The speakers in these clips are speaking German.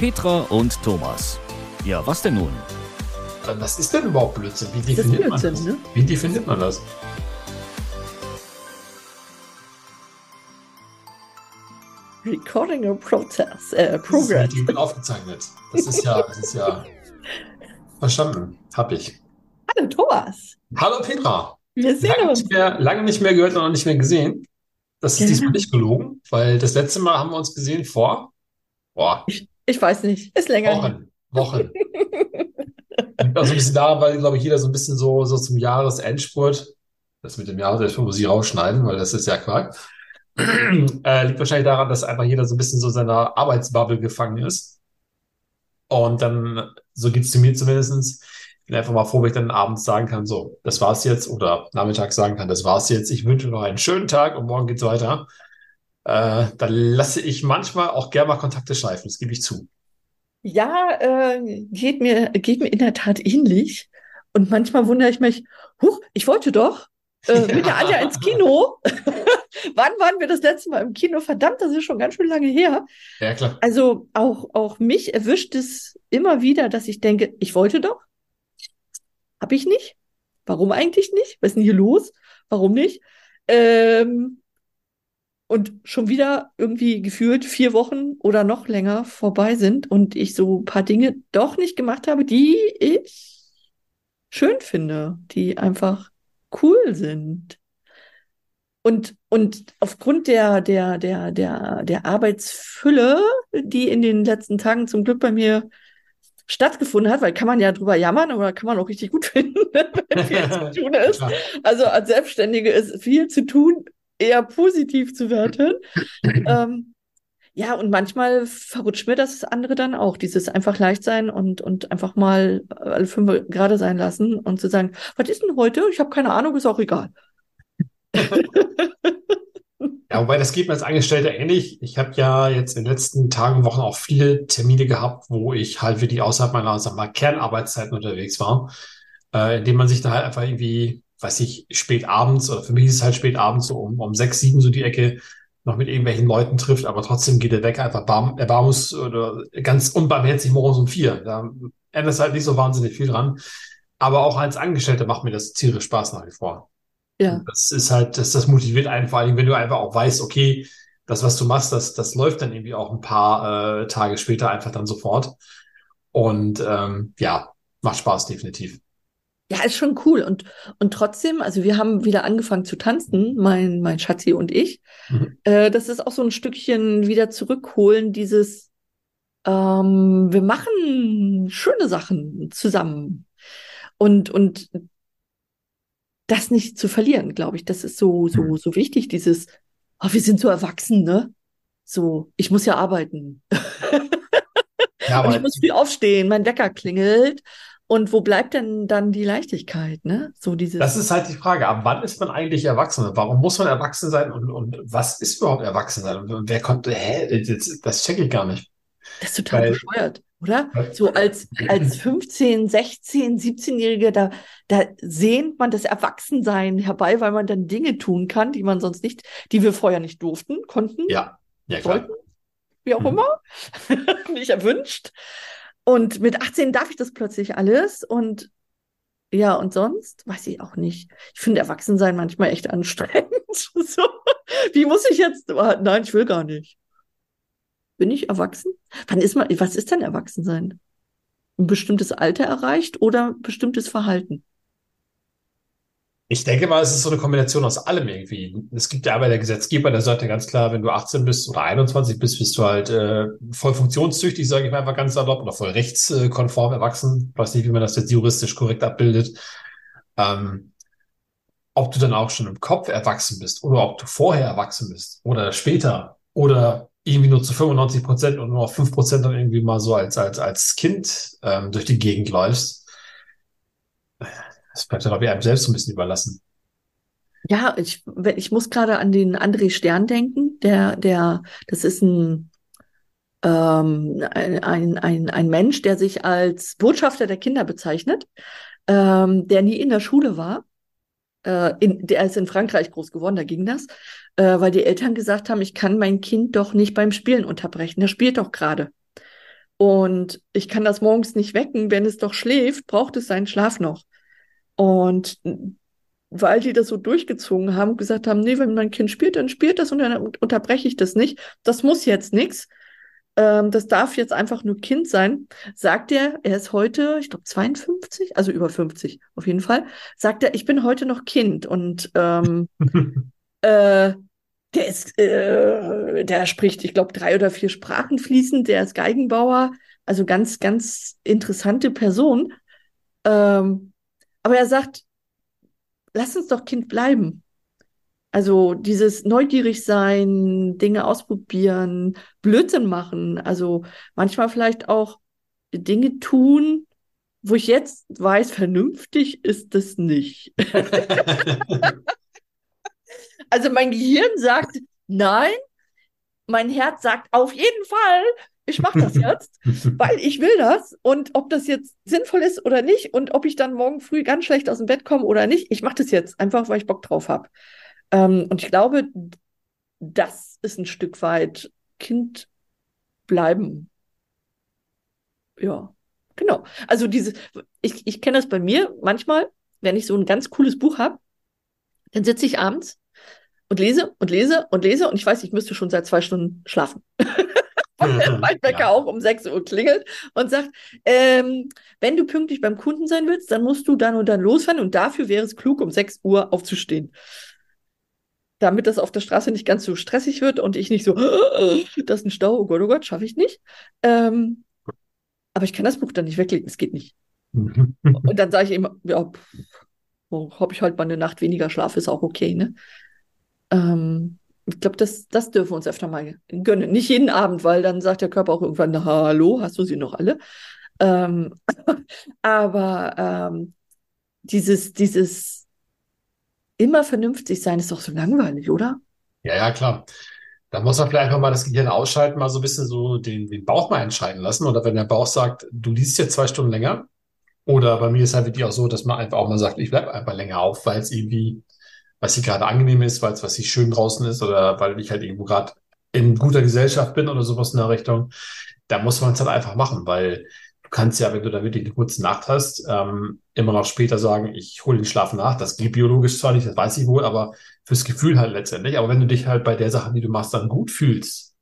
Petra und Thomas. Ja, was denn nun? Was ist denn überhaupt Blödsinn? Wie definiert Blödsinn, man das? Ne? Wie definiert man das? Recording a process, äh, progress. Das ist aufgezeichnet. Das ist ja, das ist ja verstanden. Hab ich. Hallo Thomas. Hallo Petra. Wir sehen lange uns. Nicht mehr, lange nicht mehr gehört und noch nicht mehr gesehen. Das ist ja. diesmal nicht gelogen, weil das letzte Mal haben wir uns gesehen vor. Boah. Ich, weiß nicht. Ist länger. Wochen. Wochen. Liegt auch so ein bisschen daran, weil, glaube ich, jeder so ein bisschen so, so zum Jahresendspurt, das mit dem Jahresendspurt muss ich rausschneiden, weil das ist ja Quark, äh, liegt wahrscheinlich daran, dass einfach jeder so ein bisschen so in seiner Arbeitsbubble gefangen ist. Und dann, so geht es zu mir zumindestens ich bin einfach mal froh, wenn ich dann abends sagen kann, so, das war's jetzt, oder nachmittags sagen kann, das war's jetzt, ich wünsche noch einen schönen Tag und morgen geht's weiter. Äh, dann lasse ich manchmal auch gerne mal Kontakte schleifen, das gebe ich zu. Ja, äh, geht mir, geht mir in der Tat ähnlich. Und manchmal wundere ich mich, huch, ich wollte doch äh, mit der Anja ins Kino. Wann waren wir das letzte Mal im Kino? Verdammt, das ist schon ganz schön lange her. Ja, klar. Also auch, auch mich erwischt es immer wieder, dass ich denke, ich wollte doch. Hab ich nicht. Warum eigentlich nicht? Was ist denn hier los? Warum nicht? Ähm, und schon wieder irgendwie gefühlt vier Wochen oder noch länger vorbei sind und ich so ein paar Dinge doch nicht gemacht habe, die ich schön finde, die einfach cool sind. Und, und aufgrund der, der, der, der, der Arbeitsfülle, die in den letzten Tagen zum Glück bei mir stattgefunden hat, weil kann man ja drüber jammern, aber kann man auch richtig gut finden, wenn viel zu tun ist. Also als Selbstständige ist viel zu tun, eher positiv zu werten. ähm, ja, und manchmal verrutscht mir das andere dann auch, dieses einfach leicht sein und, und einfach mal alle fünf gerade sein lassen und zu sagen, was ist denn heute? Ich habe keine Ahnung, ist auch egal. Ja, wobei das geht mir als Angestellter ähnlich. Ich habe ja jetzt in den letzten Tagen Wochen auch viele Termine gehabt, wo ich halt wirklich außerhalb meiner sag mal, Kernarbeitszeiten unterwegs war, äh, indem man sich da halt einfach irgendwie weiß ich, spät abends, oder für mich ist es halt spät abends, so um, um sechs, sieben so die Ecke, noch mit irgendwelchen Leuten trifft, aber trotzdem geht der Wecker einfach bar, erbarmus oder ganz unbarmherzig morgens um vier. Da ändert es halt nicht so wahnsinnig viel dran. Aber auch als Angestellter macht mir das tierisch Spaß nach wie vor. Ja. das ist halt, das, das motiviert einen, vor allem, wenn du einfach auch weißt, okay, das, was du machst, das, das läuft dann irgendwie auch ein paar äh, Tage später einfach dann sofort. Und ähm, ja, macht Spaß definitiv. Ja, ist schon cool. Und, und trotzdem, also wir haben wieder angefangen zu tanzen, mein, mein Schatzi und ich. Mhm. Äh, das ist auch so ein Stückchen wieder zurückholen, dieses, ähm, wir machen schöne Sachen zusammen. Und, und das nicht zu verlieren, glaube ich, das ist so, so, mhm. so wichtig, dieses, oh, wir sind so erwachsen, ne? So, ich muss ja arbeiten. Ja, und ich muss viel aufstehen, mein Wecker klingelt und wo bleibt denn dann die Leichtigkeit, ne? So dieses. Das ist halt die Frage. Ab wann ist man eigentlich erwachsen? Warum muss man erwachsen sein? Und, und was ist überhaupt erwachsen sein? Und wer kommt, hä? Das, das checke ich gar nicht. Das ist total Weil, bescheuert, oder? So als, als 15, 16, 17-Jähriger, da, da sehnt man das Erwachsensein herbei, weil man dann Dinge tun kann, die man sonst nicht, die wir vorher nicht durften, konnten. Ja, ja, klar. Wollten, wie auch mhm. immer. nicht erwünscht. Und mit 18 darf ich das plötzlich alles und ja, und sonst weiß ich auch nicht. Ich finde Erwachsensein manchmal echt anstrengend. so, wie muss ich jetzt? Nein, ich will gar nicht. Bin ich erwachsen? Wann ist man, was ist denn Erwachsensein? Ein bestimmtes Alter erreicht oder bestimmtes Verhalten? Ich denke mal, es ist so eine Kombination aus allem irgendwie. Es gibt ja aber der Gesetzgeber, der sagt ja ganz klar, wenn du 18 bist oder 21 bist, bist du halt äh, voll funktionstüchtig, sage ich mal einfach ganz salopp, oder voll rechtskonform erwachsen. Ich weiß nicht, wie man das jetzt juristisch korrekt abbildet. Ähm, ob du dann auch schon im Kopf erwachsen bist oder ob du vorher erwachsen bist oder später oder irgendwie nur zu 95 Prozent und nur auf 5 Prozent dann irgendwie mal so als, als, als Kind ähm, durch die Gegend läufst das bleibt ja, glaube ich, einem selbst so ein bisschen überlassen. Ja, ich, ich muss gerade an den André Stern denken, der, der, das ist ein, ähm, ein, ein, ein Mensch, der sich als Botschafter der Kinder bezeichnet, ähm, der nie in der Schule war. Äh, in, der ist in Frankreich groß geworden, da ging das, äh, weil die Eltern gesagt haben, ich kann mein Kind doch nicht beim Spielen unterbrechen, der spielt doch gerade. Und ich kann das morgens nicht wecken. Wenn es doch schläft, braucht es seinen Schlaf noch. Und weil die das so durchgezogen haben, gesagt haben, nee, wenn mein Kind spielt, dann spielt das und dann unterbreche ich das nicht. Das muss jetzt nichts. Ähm, das darf jetzt einfach nur Kind sein. Sagt er, er ist heute, ich glaube 52, also über 50 auf jeden Fall, sagt er, ich bin heute noch Kind und ähm, äh, der ist, äh, der spricht, ich glaube, drei oder vier Sprachen fließend, der ist Geigenbauer, also ganz, ganz interessante Person. Ähm, aber er sagt, lass uns doch Kind bleiben. Also dieses neugierig sein, Dinge ausprobieren, Blödsinn machen, also manchmal vielleicht auch Dinge tun, wo ich jetzt weiß, vernünftig ist das nicht. also mein Gehirn sagt nein, mein Herz sagt auf jeden Fall, ich mache das jetzt, weil ich will das. Und ob das jetzt sinnvoll ist oder nicht und ob ich dann morgen früh ganz schlecht aus dem Bett komme oder nicht, ich mache das jetzt einfach, weil ich Bock drauf habe. Ähm, und ich glaube, das ist ein Stück weit Kind bleiben. Ja, genau. Also diese, ich, ich kenne das bei mir manchmal, wenn ich so ein ganz cooles Buch habe, dann sitze ich abends und lese und lese und lese und ich weiß, ich müsste schon seit zwei Stunden schlafen. der Weitbecker ja. auch um 6 Uhr klingelt und sagt, ähm, wenn du pünktlich beim Kunden sein willst, dann musst du dann und dann losfahren und dafür wäre es klug, um 6 Uhr aufzustehen. Damit das auf der Straße nicht ganz so stressig wird und ich nicht so, das ist ein Stau, oh Gott, oh Gott, schaffe ich nicht. Ähm, aber ich kann das Buch dann nicht weglegen, es geht nicht. und dann sage ich ihm, ja, oh, habe ich halt mal eine Nacht weniger Schlaf, ist auch okay, ne? Ähm, ich glaube, das, das dürfen wir uns öfter mal gönnen. Nicht jeden Abend, weil dann sagt der Körper auch irgendwann, na, hallo, hast du sie noch alle? Ähm, aber ähm, dieses, dieses immer vernünftig sein ist doch so langweilig, oder? Ja, ja, klar. Da muss man vielleicht mal das Gehirn ausschalten, mal so ein bisschen so den, den Bauch mal entscheiden lassen. Oder wenn der Bauch sagt, du liest jetzt zwei Stunden länger. Oder bei mir ist halt wirklich auch so, dass man einfach auch mal sagt, ich bleibe einfach länger auf, weil es irgendwie was hier gerade angenehm ist, weil es was sich schön draußen ist oder weil ich halt irgendwo gerade in guter Gesellschaft bin oder sowas in der Richtung, da muss man es halt einfach machen, weil du kannst ja, wenn du da wirklich eine kurze Nacht hast, ähm, immer noch später sagen, ich hole den Schlaf nach. Das geht biologisch zwar nicht, das weiß ich wohl, aber fürs Gefühl halt letztendlich. Aber wenn du dich halt bei der Sache, die du machst, dann gut fühlst,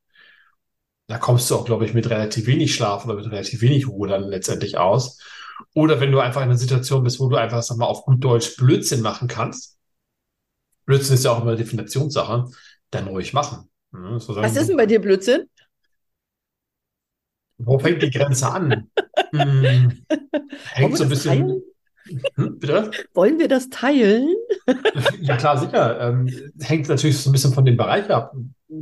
da kommst du auch, glaube ich, mit relativ wenig Schlaf oder mit relativ wenig Ruhe dann letztendlich aus. Oder wenn du einfach in einer Situation bist, wo du einfach, sag mal, auf gut Deutsch Blödsinn machen kannst, Blödsinn ist ja auch immer Definitionssache, dann ruhig machen. Ja, so Was ist denn bei dir Blödsinn? Wo fängt die Grenze an? hm, hängt so ein bisschen. Hm, bitte? Wollen wir das teilen? ja, klar, sicher. Ähm, hängt natürlich so ein bisschen von dem Bereich ab.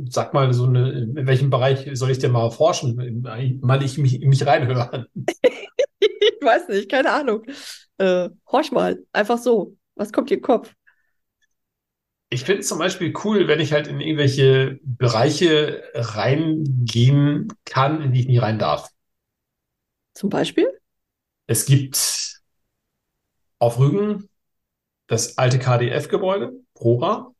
Sag mal, so eine, in welchem Bereich soll ich dir mal forschen? Mal ich mich, mich reinhören. ich weiß nicht, keine Ahnung. Äh, horch mal, einfach so. Was kommt dir in den Kopf? Ich finde es zum Beispiel cool, wenn ich halt in irgendwelche Bereiche reingehen kann, in die ich nie rein darf. Zum Beispiel? Es gibt auf Rügen das alte KDF-Gebäude, Prora.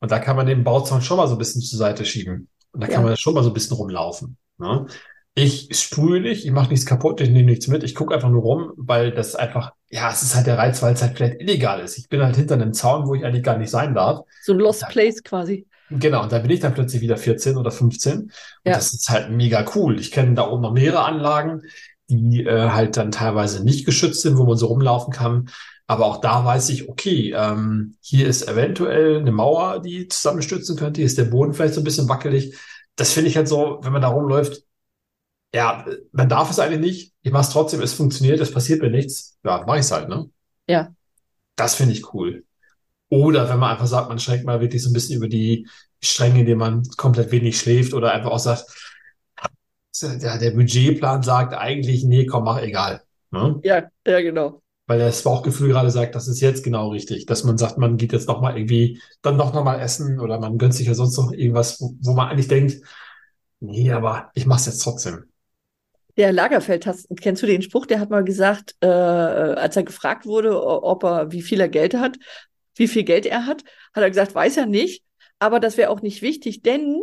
Und da kann man den Bauzaun schon mal so ein bisschen zur Seite schieben. Und da ja. kann man schon mal so ein bisschen rumlaufen. Ne? Ich sprühe nicht, ich mache nichts kaputt, ich nehme nichts mit, ich gucke einfach nur rum, weil das einfach, ja, es ist halt der Reiz, weil es halt vielleicht illegal ist. Ich bin halt hinter einem Zaun, wo ich eigentlich gar nicht sein darf. So ein Lost Place quasi. Genau, und da bin ich dann plötzlich wieder 14 oder 15. Und ja. das ist halt mega cool. Ich kenne da oben noch mehrere Anlagen, die äh, halt dann teilweise nicht geschützt sind, wo man so rumlaufen kann. Aber auch da weiß ich, okay, ähm, hier ist eventuell eine Mauer, die zusammenstützen könnte. Hier ist der Boden vielleicht so ein bisschen wackelig. Das finde ich halt so, wenn man da rumläuft, ja, man darf es eigentlich nicht. Ich mache es trotzdem, es funktioniert, es passiert mir nichts. Ja, mache ich es halt, ne? Ja. Das finde ich cool. Oder wenn man einfach sagt, man schränkt mal wirklich so ein bisschen über die Stränge, indem man komplett wenig schläft oder einfach auch sagt, ja, der Budgetplan sagt eigentlich, nee, komm, mach egal. Ne? Ja, ja, genau. Weil das Bauchgefühl gerade sagt, das ist jetzt genau richtig, dass man sagt, man geht jetzt nochmal irgendwie, dann noch mal essen oder man gönnt sich ja sonst noch irgendwas, wo, wo man eigentlich denkt, nee, aber ich mach's jetzt trotzdem. Der Lagerfeld, hast, kennst du den Spruch? Der hat mal gesagt, äh, als er gefragt wurde, ob er, wie viel er Geld hat, wie viel Geld er hat, hat er gesagt, weiß er nicht. Aber das wäre auch nicht wichtig, denn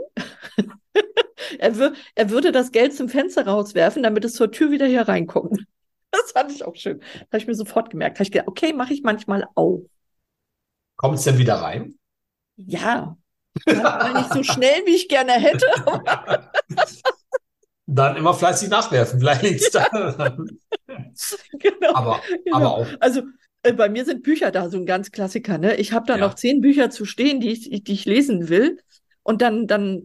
er, er würde das Geld zum Fenster rauswerfen, damit es zur Tür wieder hier reinkommt. Das fand ich auch schön. Habe ich mir sofort gemerkt. Da habe ich gedacht, okay, mache ich manchmal auch. Kommt es denn wieder rein? Ja. Manchmal nicht so schnell, wie ich gerne hätte. Dann immer fleißig nachwerfen. Vielleicht liegt daran. genau. Aber, genau. aber auch. Also äh, bei mir sind Bücher da so ein ganz Klassiker. Ne? Ich habe da Ja. noch zehn Bücher zu stehen, die ich, die ich lesen will. Und dann, dann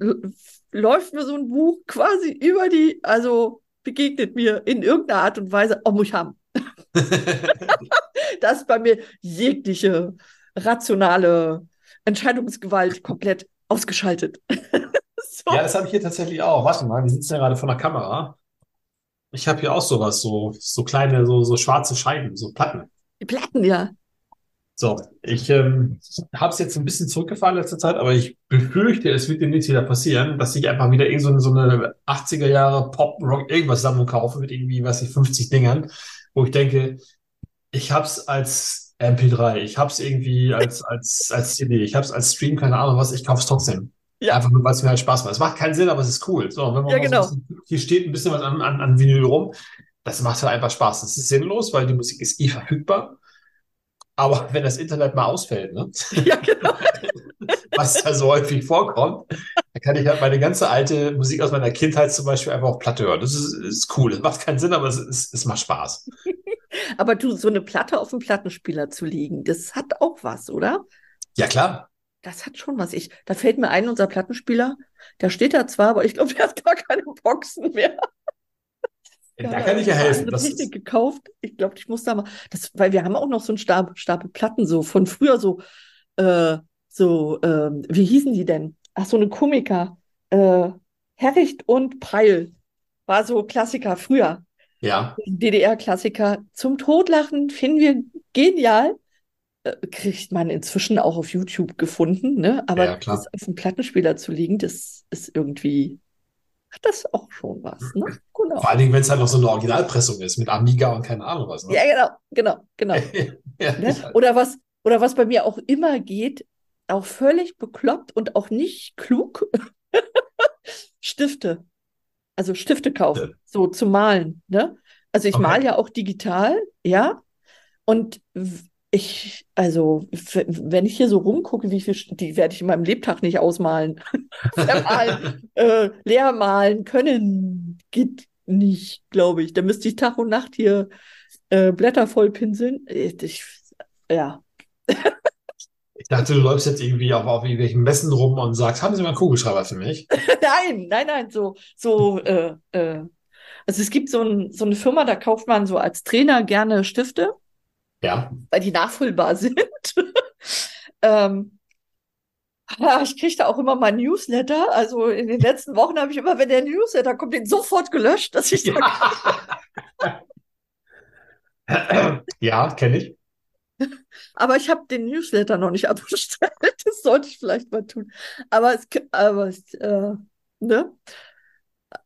läuft mir so ein Buch quasi über die, also begegnet mir in irgendeiner Art und Weise, oh, muss ich haben. Da ist bei mir jegliche rationale Entscheidungsgewalt komplett ausgeschaltet. so. Ja, das habe ich hier tatsächlich auch. Warte mal, wir sitzen ja gerade vor der Kamera. Ich habe hier auch sowas, so, so kleine, so, so schwarze Scheiben, so Platten. Die Platten, ja. So, ich ähm, habe es jetzt ein bisschen zurückgefahren in letzter Zeit, aber ich befürchte, es wird demnächst wieder passieren, dass ich einfach wieder irgend so eine, so eine 80er Jahre Pop, Rock, irgendwas Sammlung kaufe mit irgendwie, was ich, 50 Dingern, wo ich denke, ich hab's als MP3, ich hab's irgendwie als, als, als CD, ich hab's als Stream, keine Ahnung was, ich kauf's trotzdem. Ja. Einfach nur, weil es mir halt Spaß macht. Es macht keinen Sinn, aber es ist cool. So, wenn man Ja, so genau. ein bisschen, hier steht ein bisschen was an, an, an Vinyl rum, das macht halt einfach Spaß. Das ist sinnlos, weil die Musik ist eh verfügbar. Aber wenn das Internet mal ausfällt, ne, Ja, genau. was da so häufig vorkommt, dann kann ich halt meine ganze alte Musik aus meiner Kindheit zum Beispiel einfach auf Platte hören. Das ist, ist cool. Es macht keinen Sinn, aber es, ist, es macht Spaß. Aber du, so eine Platte auf dem Plattenspieler zu legen, das hat auch was, oder? Ja, klar. Das hat schon was. Ich, da fällt mir ein, unser Plattenspieler, der steht da zwar, aber ich glaube, der hat gar keine Boxen mehr. Da kann ich ja helfen. Das Das richtig ist, gekauft. Ich glaube, ich muss da mal, das, weil wir haben auch noch so einen Stapel, Stapel Platten so von früher so, äh, so, ähm, wie hießen die denn? Ach, so eine Komiker, äh, Herricht und Preil war so Klassiker früher. ja, DDR-Klassiker zum Totlachen finden wir genial. Äh, Kriegt man inzwischen auch auf YouTube gefunden, ne? Aber Ja, das auf dem Plattenspieler zu liegen, das ist irgendwie, hat das auch schon was, ne? Genau. vor allen Dingen, wenn es halt noch so eine Originalpressung ist mit Amiga und keine Ahnung was. Ne? Ja, genau, genau, genau. ja, Ne? halt. Oder was, oder was bei mir auch immer geht, auch völlig bekloppt und auch nicht klug, Stifte. Also Stifte kaufen, Ja. so zum Malen, ne? Also ich Okay. male ja auch digital, ja. Und ich, also, wenn ich hier so rumgucke, wie viel, die werde ich in meinem Lebtag nicht ausmalen. Vermalen, äh, leer malen können geht nicht, glaube ich. Da müsste ich Tag und Nacht hier äh, Blätter voll pinseln. Ich, ja. Ich dachte, du läufst jetzt irgendwie auf, auf irgendwelchen Messen rum und sagst, haben Sie mal einen Kugelschreiber für mich? Nein, nein, nein, so, so, äh, äh. Also es gibt so, ein, so eine Firma, da kauft man so als Trainer gerne Stifte, Ja. weil die nachfüllbar sind. ähm, ich kriege da auch immer mal Newsletter. Also in den letzten Wochen habe ich immer, wenn der Newsletter kommt, den sofort gelöscht, dass ich Ja, ja kenne ich. aber ich habe den Newsletter noch nicht abbestellt. Das sollte ich vielleicht mal tun. Aber es, aber es, äh, ne?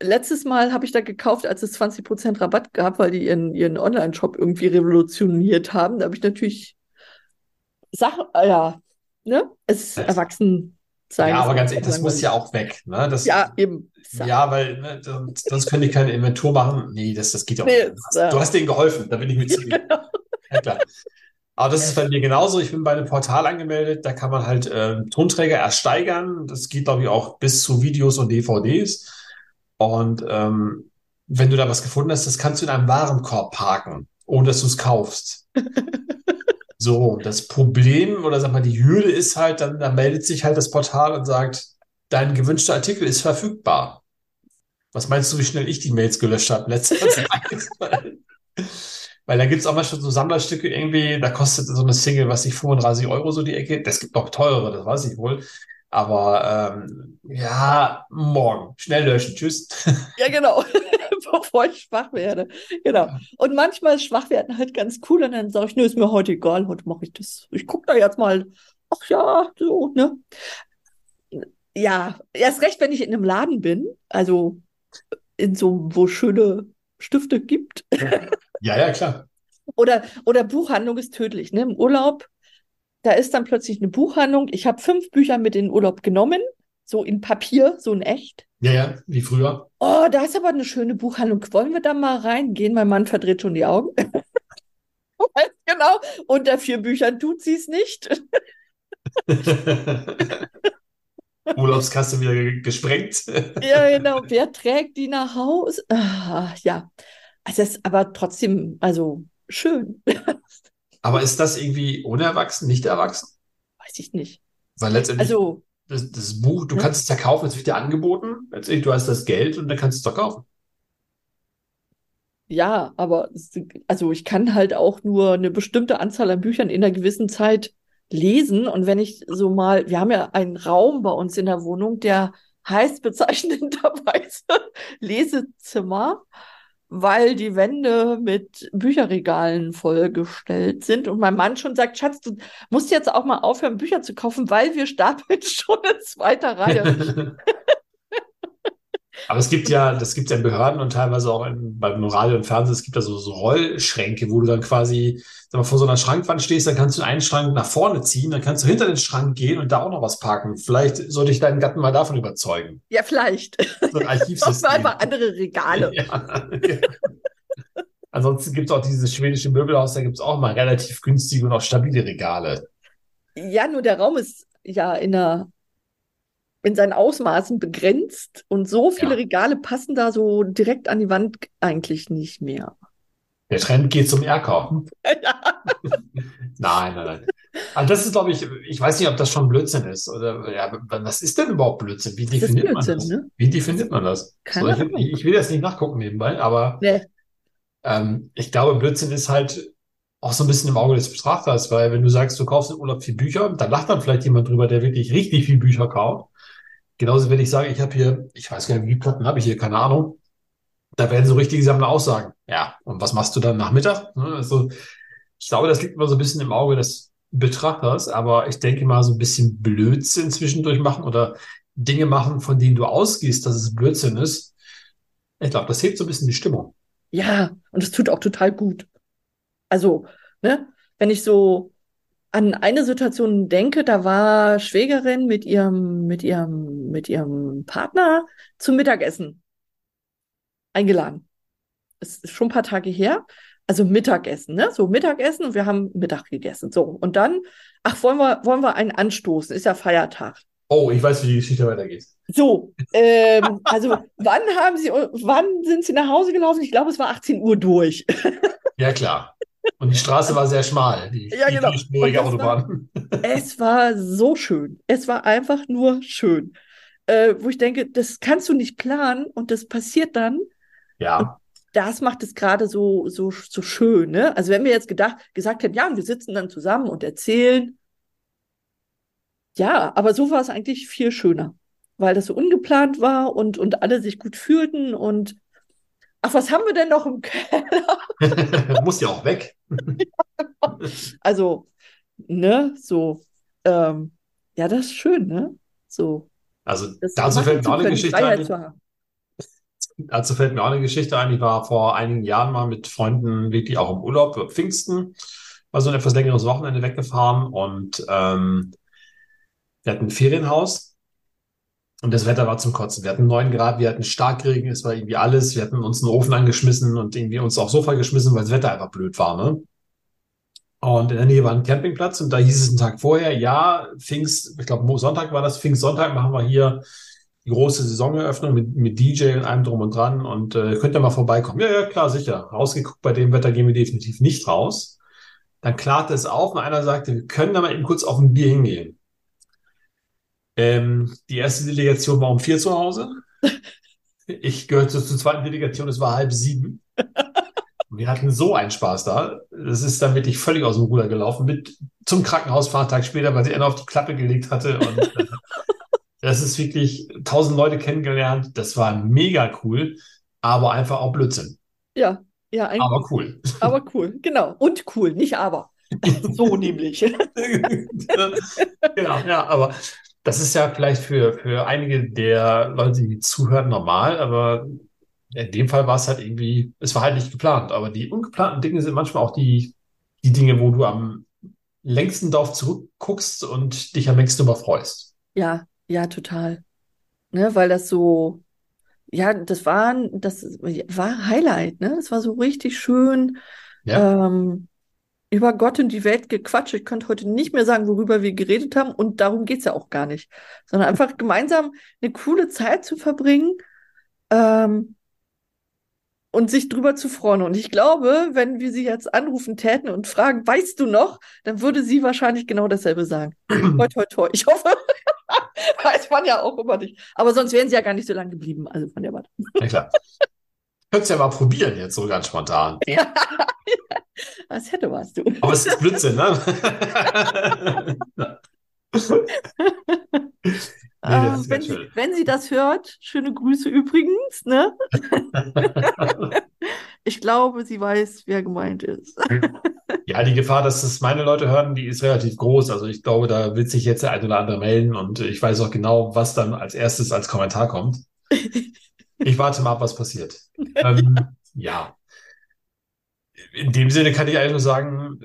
Letztes Mal habe ich da gekauft, als es 20% Rabatt gab, weil die ihren, ihren Online-Shop irgendwie revolutioniert haben. Da habe ich natürlich Sachen, äh, ja, ne? Es ist Das- erwachsen sein. Ja, aber ganz ehrlich, das muss ja auch weg. Ne? Das, Ja, eben. ja, weil ne, sonst könnte ich keine Inventur machen. Nee, das, das geht ja auch Nee, nicht. Du ist, hast, äh, du hast denen geholfen, da bin ich mir zufrieden. Genau. Ja, klar. Aber das ist bei mir genauso. Ich bin bei einem Portal angemeldet, da kann man halt ähm, Tonträger erst steigern. Das geht, glaube ich, auch bis zu Videos und DVDs. Und ähm, wenn du da was gefunden hast, das kannst du in einem Warenkorb parken, ohne dass du es kaufst. So, das Problem oder sag mal, die Hürde ist halt, dann, dann meldet sich halt das Portal und sagt, dein gewünschter Artikel ist verfügbar. Was meinst du, wie schnell ich die Mails gelöscht habe Zeit? Weil da gibt's auch mal schon so Sammlerstücke irgendwie, da kostet so eine Single, was ich 35 Euro so die Ecke. Das gibt noch teurere, das weiß ich wohl. Aber ähm, ja, morgen. Schnell löschen. Tschüss. Ja, genau. Bevor ich schwach werde. Genau. Und manchmal ist Schwachwerden halt ganz cool und dann sage ich, nö, ist mir heute egal, heute mache ich das. Ich gucke da jetzt mal, ach ja, so, ne? Ja, erst recht, wenn ich in einem Laden bin, also in so, wo schöne Stifte gibt. Ja, ja, klar. Oder, oder Buchhandlung ist tödlich, ne? Im Urlaub, da ist dann plötzlich eine Buchhandlung. Ich habe fünf Bücher mit in den Urlaub genommen, so in Papier, so in echt. Ja, ja, wie früher. Oh, da ist aber eine schöne Buchhandlung. Wollen wir da mal reingehen? Mein Mann verdreht schon die Augen. Weiß genau, unter vier Büchern tut sie es nicht. Urlaubskasse wieder ge- gesprengt. Ja, genau. Wer trägt die nach Hause? Ah, ja. Also es ist aber trotzdem, also schön. Aber ist das irgendwie unerwachsen, nicht erwachsen? Weiß ich nicht. Weil letztendlich Also, das, das Buch, du ne? kannst es ja kaufen, es wird dir angeboten. Letztendlich, du hast das Geld und dann kannst du es doch kaufen. ja, aber also ich kann halt auch nur eine bestimmte Anzahl an Büchern in einer gewissen Zeit lesen. Und wenn ich so mal, wir haben ja einen Raum bei uns in der Wohnung, der heißt bezeichnenderweise Lesezimmer, weil die Wände mit Bücherregalen vollgestellt sind. Und mein Mann schon sagt, Schatz, du musst jetzt auch mal aufhören, Bücher zu kaufen, weil wir stapeln schon in zweiter Reihe. Aber es gibt ja, das gibt es ja in Behörden und teilweise auch in, beim Radio und Fernsehen, es gibt da so, so Rollschränke, wo du dann quasi, sag mal, vor so einer Schrankwand stehst, dann kannst du einen Schrank nach vorne ziehen, dann kannst du hinter den Schrank gehen und da auch noch was parken. Vielleicht sollte ich deinen Gatten mal davon überzeugen. Ja, vielleicht. So ein Archivsystem. einfach andere Regale. Ja. Ansonsten gibt es auch dieses schwedische Möbelhaus, da gibt es auch mal relativ günstige und auch stabile Regale. Ja, nur der Raum ist ja in einer, in seinen Ausmaßen begrenzt und so viele Ja. Regale passen da so direkt an die Wand eigentlich nicht mehr. Der Trend geht zum Erker. Ja. Nein, nein, nein. Also das ist, glaube ich, ich weiß nicht, ob das schon Blödsinn ist. Oder ja, was ist denn überhaupt Blödsinn? Wie Das definiert man Blödsinn, das? ne? Wie definiert man das? So, ich, ich will jetzt nicht nachgucken nebenbei, aber Nee. ähm, ich glaube, Blödsinn ist halt auch so ein bisschen im Auge des Betrachters, weil wenn du sagst, du kaufst im Urlaub vier Bücher, dann lacht dann vielleicht jemand drüber, der wirklich richtig viel Bücher kauft. Genauso, wenn ich sage, ich habe hier, ich weiß gar nicht, wie viele Platten habe ich hier, keine Ahnung. Da werden so richtige Sammler auch sagen, ja, und was machst du dann Nachmittag? Ne, Also, ich glaube, das liegt immer so ein bisschen im Auge des Betrachters, aber ich denke mal, so ein bisschen Blödsinn zwischendurch machen oder Dinge machen, von denen du ausgehst, dass es Blödsinn ist. Ich glaube, das hebt so ein bisschen die Stimmung. Ja, und es tut auch total gut. Also, ne, wenn ich so an eine Situation denke, da war Schwägerin mit ihrem, mit ihrem, mit ihrem Partner zum Mittagessen eingeladen. Es ist schon ein paar Tage her. Also Mittagessen, ne? So Mittagessen und wir haben Mittag gegessen. So. Und dann, ach, wollen wir, wollen wir einen anstoßen? Ist ja Feiertag. Oh, ich weiß, wie die Geschichte weitergeht. So, ähm, also wann haben Sie, wann sind Sie nach Hause gelaufen? Ich glaube, es war 18 Uhr durch. Ja, klar. Und die Straße war sehr schmal, die, Ja, die genau. Und das war- Autobahn. Es war so schön. Es war einfach nur schön. Äh, wo ich denke, das kannst du nicht planen und das passiert dann. Ja, Das macht es gerade so, so, so schön, ne? Also wenn wir jetzt gedacht, gesagt hätten, ja, und wir sitzen dann zusammen und erzählen. Ja, aber so war es eigentlich viel schöner, weil das so ungeplant war und, und alle sich gut fühlten und ach, was haben wir denn noch im Keller? muss ja auch weg. Also, ne, so, ähm, ja, das ist schön, ne? So, Also das dazu fällt mir auch eine Geschichte ein. Dazu fällt mir auch eine Geschichte ein. Ich war vor einigen Jahren mal mit Freunden wirklich auch im Urlaub über Pfingsten. War so ein etwas längeres Wochenende weggefahren und ähm, wir hatten ein Ferienhaus und das Wetter war zum Kotzen. Wir hatten neun Grad, wir hatten Starkregen, es war irgendwie alles. Wir hatten uns einen Ofen angeschmissen und irgendwie uns aufs Sofa geschmissen, weil das Wetter einfach blöd war, ne? Und in der Nähe war ein Campingplatz und da hieß es einen Tag vorher, ja, Pfingst, ich glaube Sonntag war das, Pfingstsonntag machen wir hier große Saisoneröffnung mit, mit DJ und allem drum und dran und äh, könnt ihr mal vorbeikommen. Ja, ja, klar, sicher. Rausgeguckt, bei dem Wetter gehen wir definitiv nicht raus. Dann klarte es auf und einer sagte, wir können da mal eben kurz auf ein Bier hingehen. Ähm, die erste Delegation war um vier zu Hause. Ich gehörte zur zweiten Delegation, es war halb sieben. Wir hatten so einen Spaß da. Das ist dann wirklich völlig aus dem Ruder gelaufen. Mit zum Krankenhaus fahren, Tag später, weil sie einer auf die Klappe gelegt hatte. Und äh, das ist wirklich tausend Leute kennengelernt. Das war mega cool, aber einfach auch Blödsinn. Ja, ja, ein, Aber cool. aber cool, genau. Und cool, nicht aber. So nämlich. Genau, ja, aber das ist ja vielleicht für, für einige der Leute, die zuhören, normal, aber in dem Fall war es halt irgendwie, es war halt nicht geplant. Aber die ungeplanten Dinge sind manchmal auch die, die Dinge, wo du am längsten darauf zurückguckst und dich am längsten darüber freust. Ja, ja, total. Ne, weil das so, ja, das war, das war Highlight, ne? Das war so richtig schön. Ja. Ähm, über Gott und die Welt gequatscht. Ich könnte heute nicht mehr sagen, worüber wir geredet haben. Und darum geht es ja auch gar nicht. Sondern einfach gemeinsam eine coole Zeit zu verbringen ähm, und sich drüber zu freuen. Und ich glaube, wenn wir sie jetzt anrufen täten und fragen, weißt du noch, dann würde sie wahrscheinlich genau dasselbe sagen. toi, toi, toi. Ich hoffe. Weiß man ja auch immer nicht. Aber sonst wären sie ja gar nicht so lange geblieben. Also von der Warte. Ja, klar. Könntest ja mal probieren, jetzt so ganz spontan. Ja, das hätte was, du. Aber es ist Blödsinn, ne? nee, ah, wenn, sie, wenn, sie, das hört, schöne Grüße übrigens, ne? ich glaube, sie weiß, wer gemeint ist. Ja, die Gefahr, dass es meine Leute hören, die ist relativ groß. Also ich glaube, da wird sich jetzt der ein oder andere melden und ich weiß auch genau, was dann als erstes als Kommentar kommt. Ich warte mal ab, was passiert. ähm, ja. In dem Sinne kann ich eigentlich nur sagen,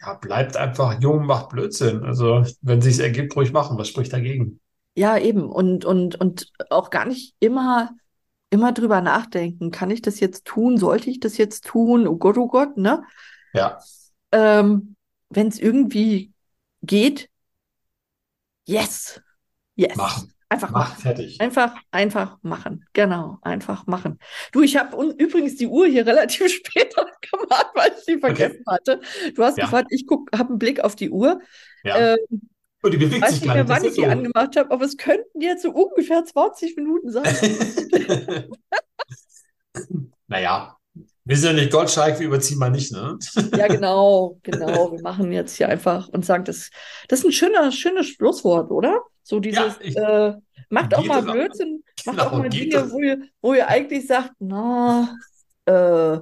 ja, bleibt einfach jung, macht Blödsinn. Also, wenn sich's ergibt, ruhig machen. Was spricht dagegen? Ja, eben. Und, und, und auch gar nicht immer, immer drüber nachdenken. Kann ich das jetzt tun? Sollte ich das jetzt tun? Oh Gott, oh Gott, ne? Ja. Ähm, wenn es irgendwie geht, yes. Yes. Machen. Einfach Mach, machen. Fertig. Einfach, einfach machen. Genau, einfach machen. Du, ich habe übrigens die Uhr hier relativ spät gemacht, weil ich sie vergessen okay. hatte. Du hast ja. gefragt, ich habe einen Blick auf die Uhr. Ja. Ähm, und oh, die bewegt weiß sich nicht mehr, wann ich so. die angemacht habe, aber es könnten jetzt so ungefähr 20 Minuten sein. naja, wir sind ja nicht Gottschalk, wir überziehen mal nicht, ne? ja, genau, genau. Wir machen jetzt hier einfach und sagen, das, das ist ein schöner, schönes Schlusswort, oder? So dieses, ja, ich, äh, macht auch mal Blödsinn, genau, macht auch mal Dinge, wo ihr, wo ihr eigentlich sagt, na, äh,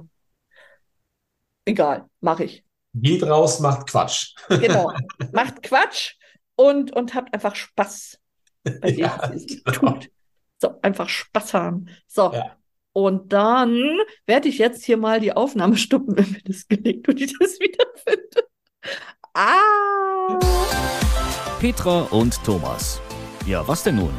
egal, mache ich. Geht raus, macht Quatsch. Genau, macht Quatsch und, und habt einfach Spaß bei dem, ja, was ihr genau. tut. So, einfach Spaß haben. So. Ja. Und dann werde ich jetzt hier mal die Aufnahme stoppen, wenn mir das gelingt und ich das wiederfinde. Ah! Petra und Thomas. Ja, was denn nun?